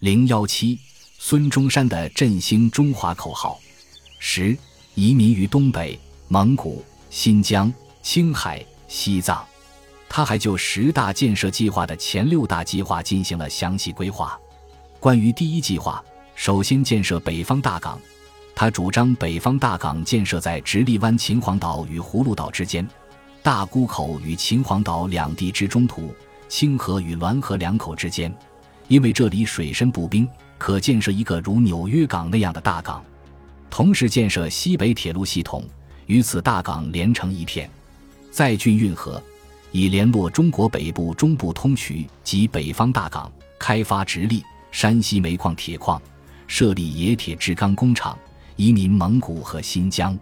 零幺七，孙中山的振兴中华口号。十，移民于东北、蒙古、新疆、青海、西藏。他还就十大建设计划的前六大计划进行了详细规划。关于第一计划，首先建设北方大港，他主张北方大港建设在直隶湾秦皇岛与葫芦岛之间，大沽口与秦皇岛两地之中途，清河与滦河两口之间。因为这里水深不冰，可建设一个如纽约港那样的大港，同时建设西北铁路系统，与此大港连成一片，载郡运河，以联络中国北部中部通衢及北方大港，开发直隶、山西煤矿、铁矿，设立冶铁制钢工厂，移民蒙古和新疆。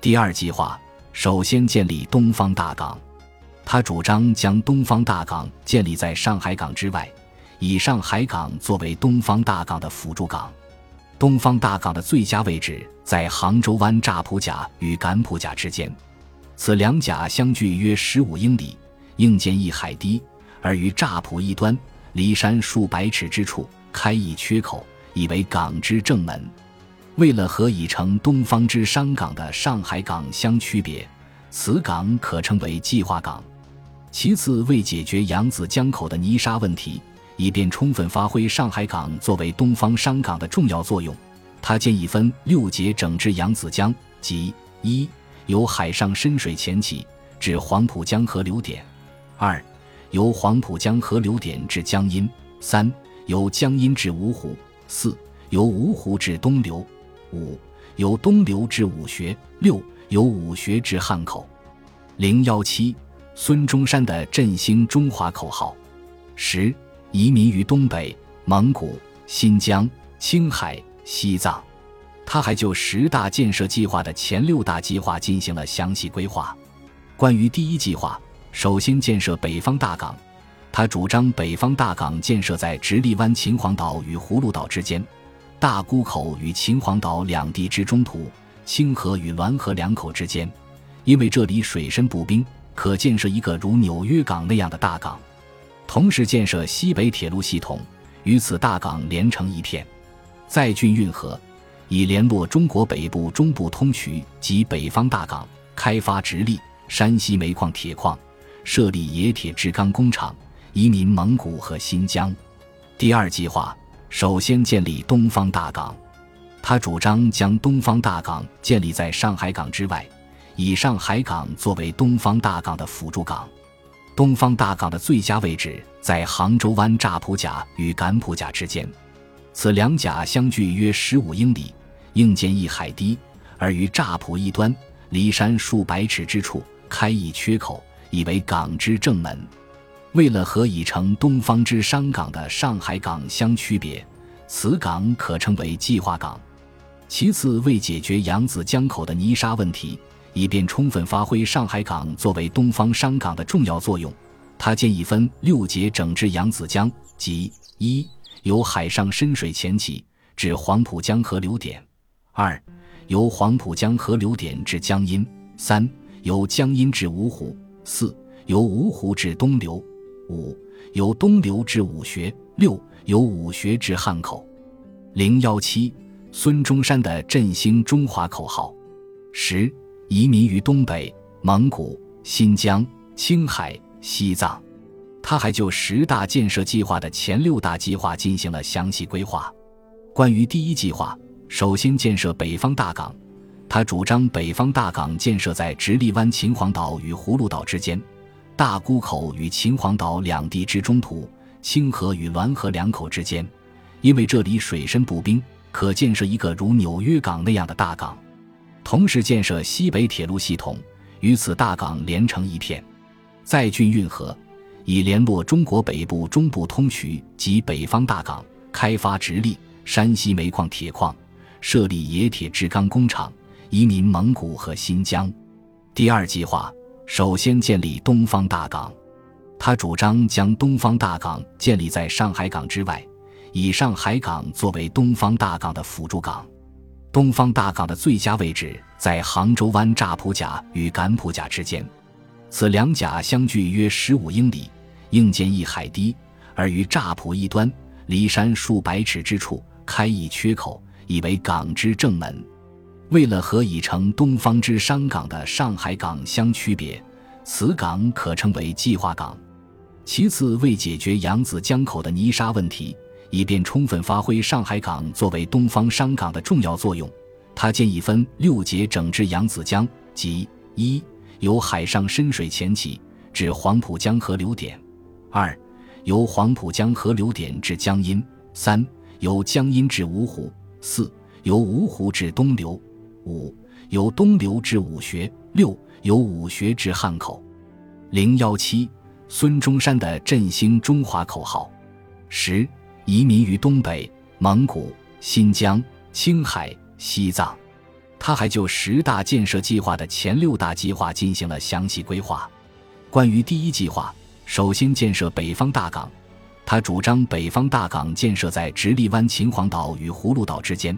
第二计划首先建立东方大港，他主张将东方大港建立在上海港之外。以上海港作为东方大港的辅助港，东方大港的最佳位置在杭州湾乍浦甲与赶浦甲之间，此两甲相距约十五英里，应见一海堤，而于乍浦一端，离山数百尺之处开一缺口，以为港之正门。为了和已成东方之商港的上海港相区别，此港可称为计划港。其次，为解决扬子江口的泥沙问题。以便充分发挥上海港作为东方商港的重要作用，他建议分六节整治扬子江，即一由海上深水潜起至黄浦江河流点；二由黄浦江河流点至江阴；三由江阴至芜湖；四由芜湖至东流；五由东流至武穴；六由武穴至汉口。零幺七，孙中山的振兴中华口号。十。移民于东北、蒙古、新疆、青海、西藏，他还就十大建设计划的前六大计划进行了详细规划。关于第一计划，首先建设北方大港，他主张北方大港建设在直隶湾秦皇岛与葫芦岛之间，大沽口与秦皇岛两地之中途，清河与滦河两口之间。因为这里水深不冰，可建设一个如纽约港那样的大港。同时建设西北铁路系统，与此大港连成一片，载郡运河，以联络中国北部中部通衢及北方大港，开发直隶、山西煤矿、铁矿，设立冶铁制钢工厂，移民蒙古和新疆。第二计划首先建立东方大港，他主张将东方大港建立在上海港之外，以上海港作为东方大港的辅助港。东方大港的最佳位置在杭州湾乍浦甲与敢浦甲之间，此两甲相距约十五英里，应见一海堤，而于乍浦一端，离山数百尺之处开一缺口，以为港之正门。为了和已成东方之商港的上海港相区别，此港可称为计划港。其次，为解决扬子江口的泥沙问题。以便充分发挥上海港作为东方商港的重要作用，他建议分六节整治扬子江，即一由海上深水浅起至黄浦江河流点；二由黄浦江河流点至江阴；三由江阴至芜湖；四由芜湖至东流；五由东流至武穴；六由武穴至汉口。零幺七，孙中山的振兴中华口号。十。移民于东北、蒙古、新疆、青海、西藏，他还就十大建设计划的前六大计划进行了详细规划。关于第一计划，首先建设北方大港，他主张北方大港建设在直隶湾秦皇岛与葫芦岛之间，大沽口与秦皇岛两地之中途，清河与滦河两口之间。因为这里水深不冰，可建设一个如纽约港那样的大港。同时建设西北铁路系统，与此大港连成一片，载郡运河，以联络中国北部中部通衢及北方大港，开发直隶、山西煤矿、铁矿，设立冶铁制钢工厂，移民蒙古和新疆。第二计划首先建立东方大港，他主张将东方大港建立在上海港之外，以上海港作为东方大港的辅助港。东方大港的最佳位置在杭州湾乍浦甲与赶浦甲之间，此两甲相距约十五英里，应见一海堤，而于乍浦一端，离山数百尺之处开一缺口，以为港之正门。为了和已成东方之商港的上海港相区别，此港可称为计划港。其次，为解决扬子江口的泥沙问题，以便充分发挥上海港作为东方商港的重要作用，他建议分六节整治扬子江，即一由海上深水浅起至黄浦江河流点；二由黄浦江河流点至江阴；三由江阴至芜湖；四由芜湖至东流。五由东流至武穴，六由武穴至汉口。零幺七，孙中山的振兴中华口号。十移民于东北、蒙古、新疆、青海、西藏。他还就十大建设计划的前六大计划进行了详细规划。关于第一计划，首先建设北方大港，他主张北方大港建设在直隶湾秦皇岛与葫芦岛之间。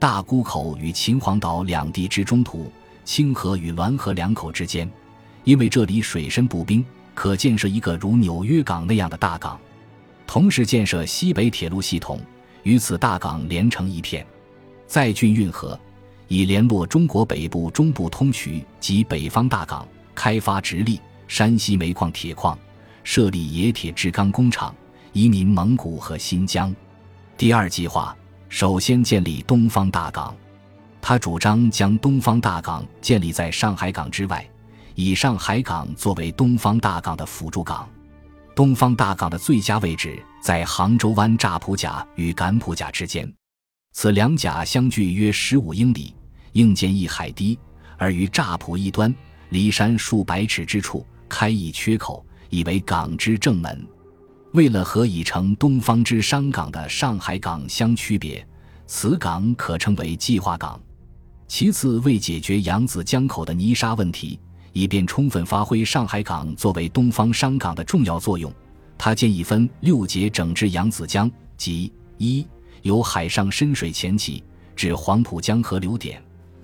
大沽口与秦皇岛两地之中途，清河与滦河两口之间，因为这里水深不冰，可建设一个如纽约港那样的大港。同时建设西北铁路系统，与此大港连成一片，在浚运河，以联络中国北部中部通衢及北方大港，开发直隶、山西煤矿、铁矿，设立冶铁制钢工厂，移民蒙古和新疆。第二计划。首先建立东方大港，他主张将东方大港建立在上海港之外，以上海港作为东方大港的辅助港。东方大港的最佳位置在杭州湾乍浦甲与赶浦甲之间，此两甲相距约十五英里，应建一海堤，而于乍浦一端，离山数百尺之处开一缺口，以为港之正门。为了和已成东方之商港的上海港相区别，此港可称为计划港。其次，为解决扬子江口的泥沙问题，以便充分发挥上海港作为东方商港的重要作用，他建议分六节整治扬子江，即一由海上深水潜起至黄浦江河流点；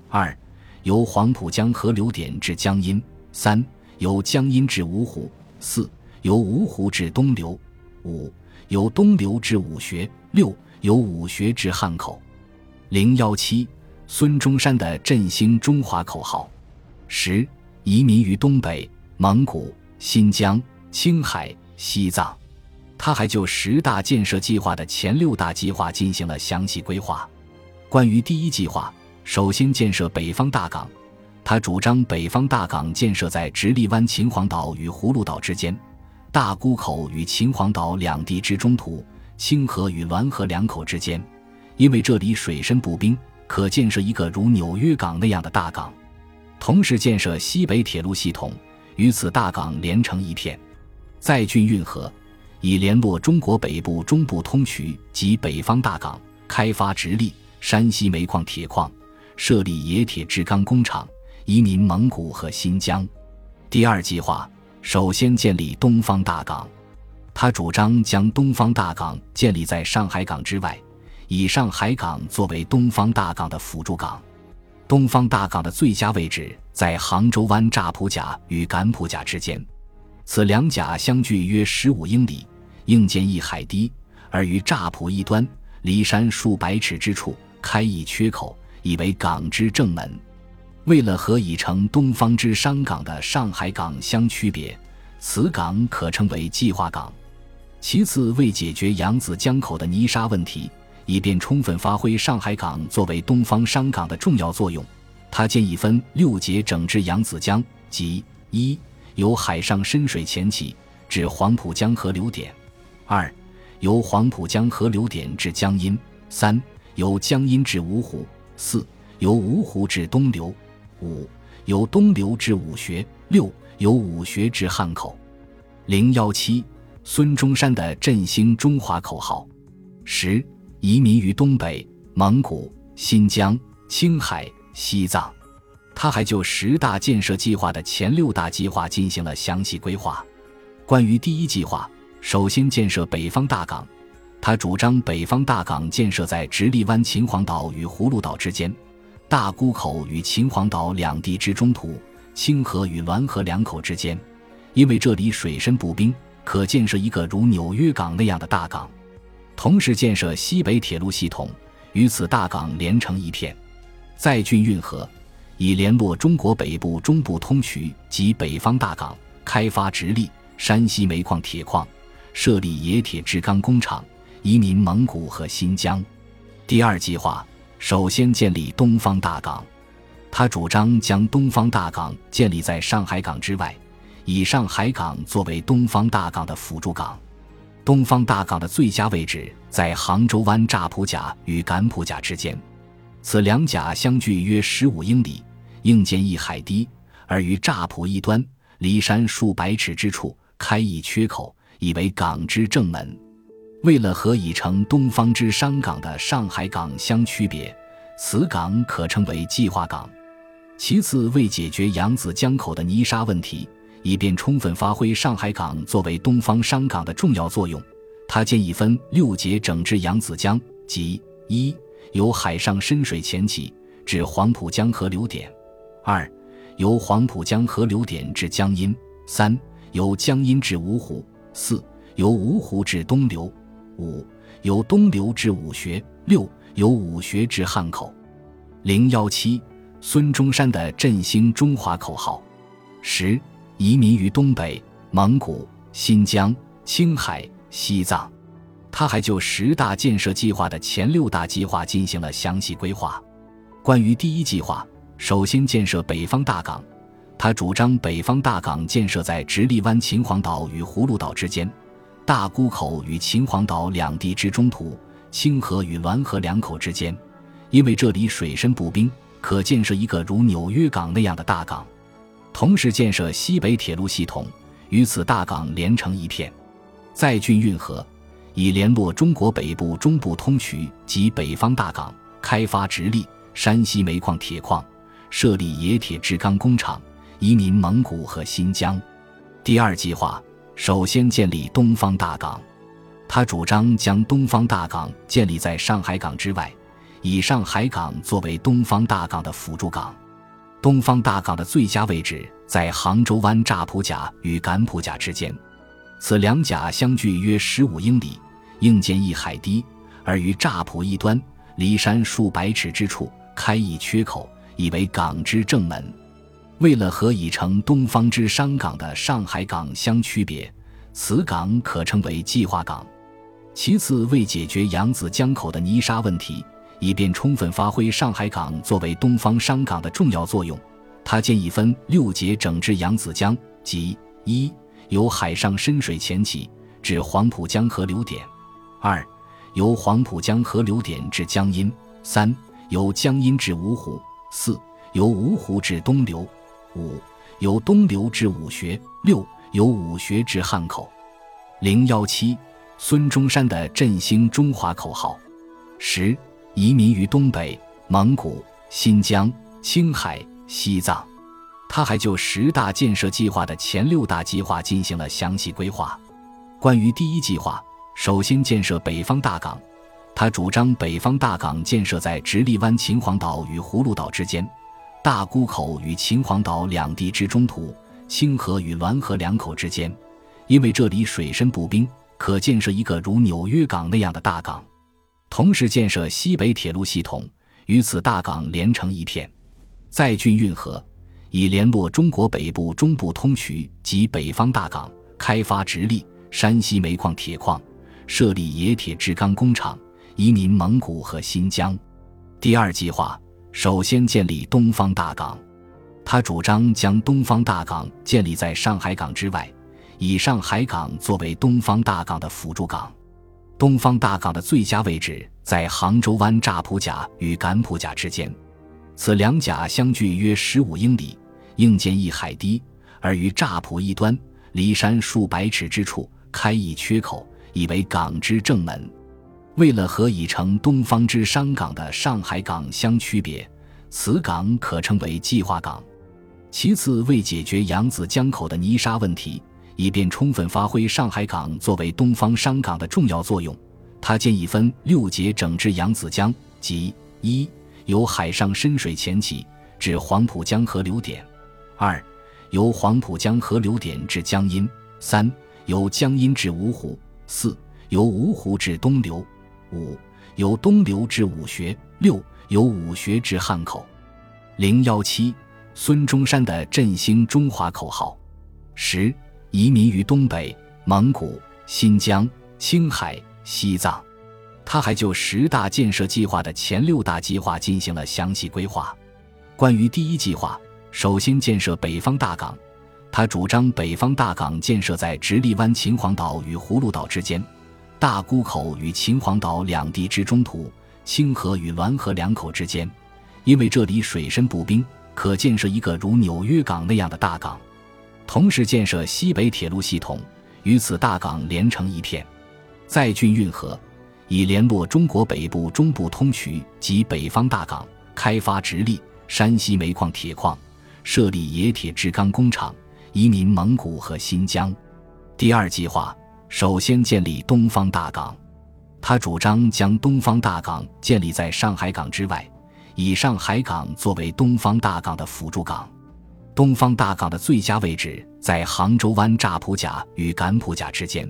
二由黄浦江河流点至江阴；三由江阴至芜湖；四由芜湖至东流。五由东流至武穴，六由武穴至汉口。零幺七，孙中山的振兴中华口号。十移民于东北、蒙古、新疆、青海、西藏。他还就十大建设计划的前六大计划进行了详细规划。关于第一计划，首先建设北方大港，他主张北方大港建设在直隶湾秦皇岛与葫芦岛之间。大沽口与秦皇岛两地之中途，清河与滦河两口之间，因为这里水深不冰，可建设一个如纽约港那样的大港。同时建设西北铁路系统，与此大港连成一片，再浚运河，以联络中国北部中部通衢及北方大港，开发直隶、山西煤矿、铁矿，设立冶铁制钢工厂，移民蒙古和新疆。第二计划。首先建立东方大港，他主张将东方大港建立在上海港之外，以上海港作为东方大港的辅助港。东方大港的最佳位置在杭州湾乍浦甲与赶浦甲之间，此两甲相距约十五英里，应建一海堤，而于乍浦一端，离山数百尺之处开一缺口，以为港之正门。为了和已成东方之商港的上海港相区别，此港可称为计划港。其次，为解决扬子江口的泥沙问题，以便充分发挥上海港作为东方商港的重要作用，他建议分六节整治扬子江，即一由海上深水浅起至黄浦江河流点；二由黄浦江河流点至江阴；三由江阴至芜湖；四由芜湖至东流。五由东流至武穴，六由武穴至汉口。零幺七，孙中山的振兴中华口号。十移民于东北、蒙古、新疆、青海、西藏。他还就十大建设计划的前六大计划进行了详细规划。关于第一计划，首先建设北方大港，他主张北方大港建设在直隶湾秦皇岛与葫芦岛之间。大沽口与秦皇岛两地之中途，清河与滦河两口之间，因为这里水深不冰，可建设一个如纽约港那样的大港。同时建设西北铁路系统，与此大港连成一片，再浚运河，以联络中国北部中部通衢及北方大港，开发直隶、山西煤矿、铁矿，设立冶铁制钢工厂，移民蒙古和新疆。第二计划首先建立东方大港。他主张将东方大港建立在上海港之外，以上海港作为东方大港的辅助港。东方大港的最佳位置在杭州湾乍浦甲与赶浦甲之间，此两甲相距约十五英里，应见一海堤，而于乍浦一端，离山数百尺之处开一缺口，以为港之正门。为了和已成东方之商港的上海港相区别，此港可称为计划港。其次，为解决扬子江口的泥沙问题，以便充分发挥上海港作为东方商港的重要作用，他建议分六节整治扬子江，即一由海上深水浅起至黄浦江河流点；二由黄浦江河流点至江阴；三由江阴至芜湖；四由芜湖至东流；五由东流至武穴；六由武穴至汉口。零幺七。孙中山的振兴中华口号：十移民于东北、蒙古、新疆、青海、西藏。他还就十大建设计划的前六大计划进行了详细规划。关于第一计划，首先建设北方大港，他主张北方大港建设在直隶湾秦皇岛与葫芦岛之间，大沽口与秦皇岛两地之中途，清河与滦河两口之间，因为这里水深不冰。可建设一个如纽约港那样的大港，同时建设西北铁路系统，与此大港连成一片，在浚运河，以联络中国北部中部通衢及北方大港，开发直隶、山西煤矿、铁矿，设立冶铁制钢工厂，移民蒙古和新疆。第二计划首先建立东方大港，他主张将东方大港建立在上海港之外。以上海港作为东方大港的辅助港，东方大港的最佳位置在杭州湾乍浦甲与赶浦甲之间，此两甲相距约十五英里，应建一海堤，而于乍浦一端，离山数百尺之处开一缺口，以为港之正门。为了和已成东方之商港的上海港相区别，此港可称为计划港。其次，为解决扬子江口的泥沙问题。以便充分发挥上海港作为东方商港的重要作用，他建议分六节整治扬子江，即一由海上深水浅起至黄浦江河流点；二由黄浦江河流点至江阴；三由江阴至芜湖；四由芜湖至东流；五由东流至武穴；六由武穴至汉口。零幺七，孙中山的振兴中华口号：十。移民于东北、蒙古、新疆、青海、西藏，他还就十大建设计划的前六大计划进行了详细规划。关于第一计划，首先建设北方大港，他主张北方大港建设在直隶湾秦皇岛与葫芦岛之间，大沽口与秦皇岛两地之中途，清河与滦河两口之间，因为这里水深不冰，可建设一个如纽约港那样的大港。同时建设西北铁路系统，与此大港连成一片，再浚运河，以联络中国北部中部通衢及北方大港，开发直隶、山西煤矿、铁矿，设立冶铁制钢工厂，移民蒙古和新疆。第二计划首先建立东方大港，他主张将东方大港建立在上海港之外，以上海港作为东方大港的辅助港。东方大港的最佳位置在杭州湾乍浦甲与赶浦甲之间，此两甲相距约十五英里，应建一海堤，而于乍浦一端，离山数百尺之处开一缺口，以为港之正门。为了和已成东方之商港的上海港相区别，此港可称为计划港。其次，为解决扬子江口的泥沙问题。以便充分发挥上海港作为东方商港的重要作用，他建议分六节整治扬子江，即一由海上深水浅起至黄浦江河流点；二由黄浦江河流点至江阴；三由江阴至芜湖；四由芜湖至东流；五、由东流至武穴；六、由武穴至汉口。零幺七，孙中山的振兴中华口号。十、移民于东北、蒙古、新疆、青海、西藏。他还就十大建设计划的前六大计划进行了详细规划。关于第一计划，首先建设北方大港，他主张北方大港建设在直隶湾秦皇岛与葫芦岛之间，大沽口与秦皇岛两地之中途，清河与滦河两口之间，因为这里水深不冰，可建设一个如纽约港那样的大港。同时建设西北铁路系统，与此大港连成一片，再浚运河。以联络中国北部、中部通衢及北方大港，开发直隶、山西煤矿、铁矿，设立冶铁制钢工厂，移民蒙古和新疆。第二计划首先建立东方大港，他主张将东方大港建立在上海港之外，以上海港作为东方大港的辅助港。东方大港的最佳位置在杭州湾乍浦甲与赶浦甲之间，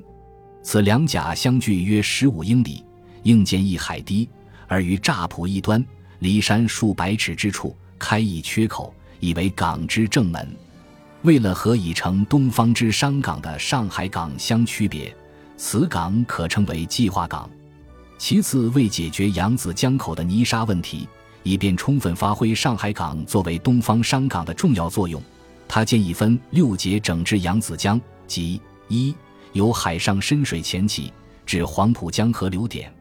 此两甲相距约十五英里。应见一海堤，而于乍浦一端，离山数百尺之处开一缺口，以为港之正门。为了和已成东方之商港的上海港相区别，此港可称为计划港。其次，为解决扬子江口的泥沙问题，以便充分发挥上海港作为东方商港的重要作用，他建议分六节整治扬子江，即一由海上深水浅起至黄浦江河流点。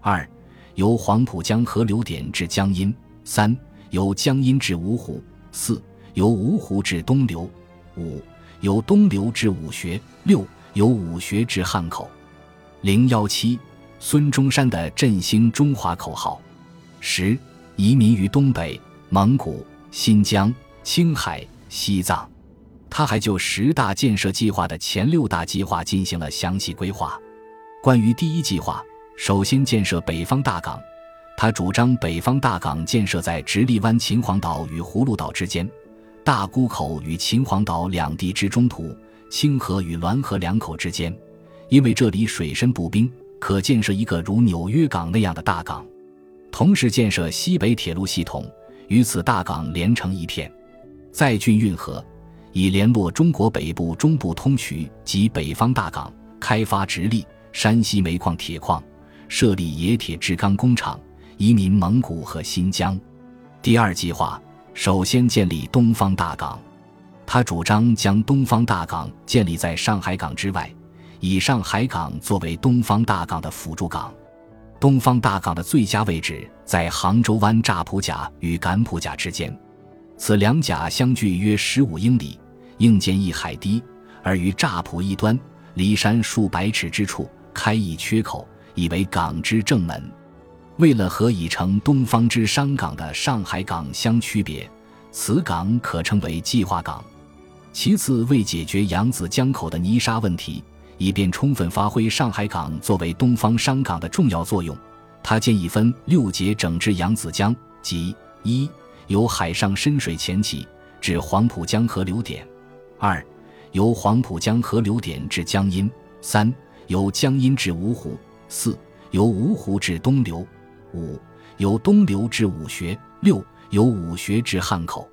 二，由黄浦江河流点至江阴；三，由江阴至芜湖；四，由芜湖至东流；五，由东流至武穴；六，由武穴至汉口。零幺七，孙中山的振兴中华口号。十，移民于东北、蒙古、新疆、青海、西藏。他还就十大建设计划的前六大计划进行了详细规划。关于第一计划。首先建设北方大港，他主张北方大港建设在直隶湾秦皇岛与葫芦岛之间，大沽口与秦皇岛两地之中途，清河与滦河两口之间，因为这里水深不冰，可建设一个如纽约港那样的大港。同时建设西北铁路系统，与此大港连成一片，再浚运河，以联络中国北部、中部通衢及北方大港，开发直隶、山西煤矿、铁矿。设立冶铁制钢工厂，移民蒙古和新疆。第二计划首先建立东方大港，他主张将东方大港建立在上海港之外，以上海港作为东方大港的辅助港。东方大港的最佳位置在杭州湾乍浦甲与赶浦甲之间，此两甲相距约十五英里，应建一海堤，而于乍浦一端，离山数百尺之处开一缺口。以为港之正门，为了和已成东方之商港的上海港相区别，此港可称为计划港。其次，为解决扬子江口的泥沙问题，以便充分发挥上海港作为东方商港的重要作用，他建议分六节整治扬子江，即一由海上深水浅起至黄浦江河流点；二由黄浦江河流点至江阴；三由江阴至芜湖。四由芜湖至东流，五由东流至武穴，六由武穴至汉口。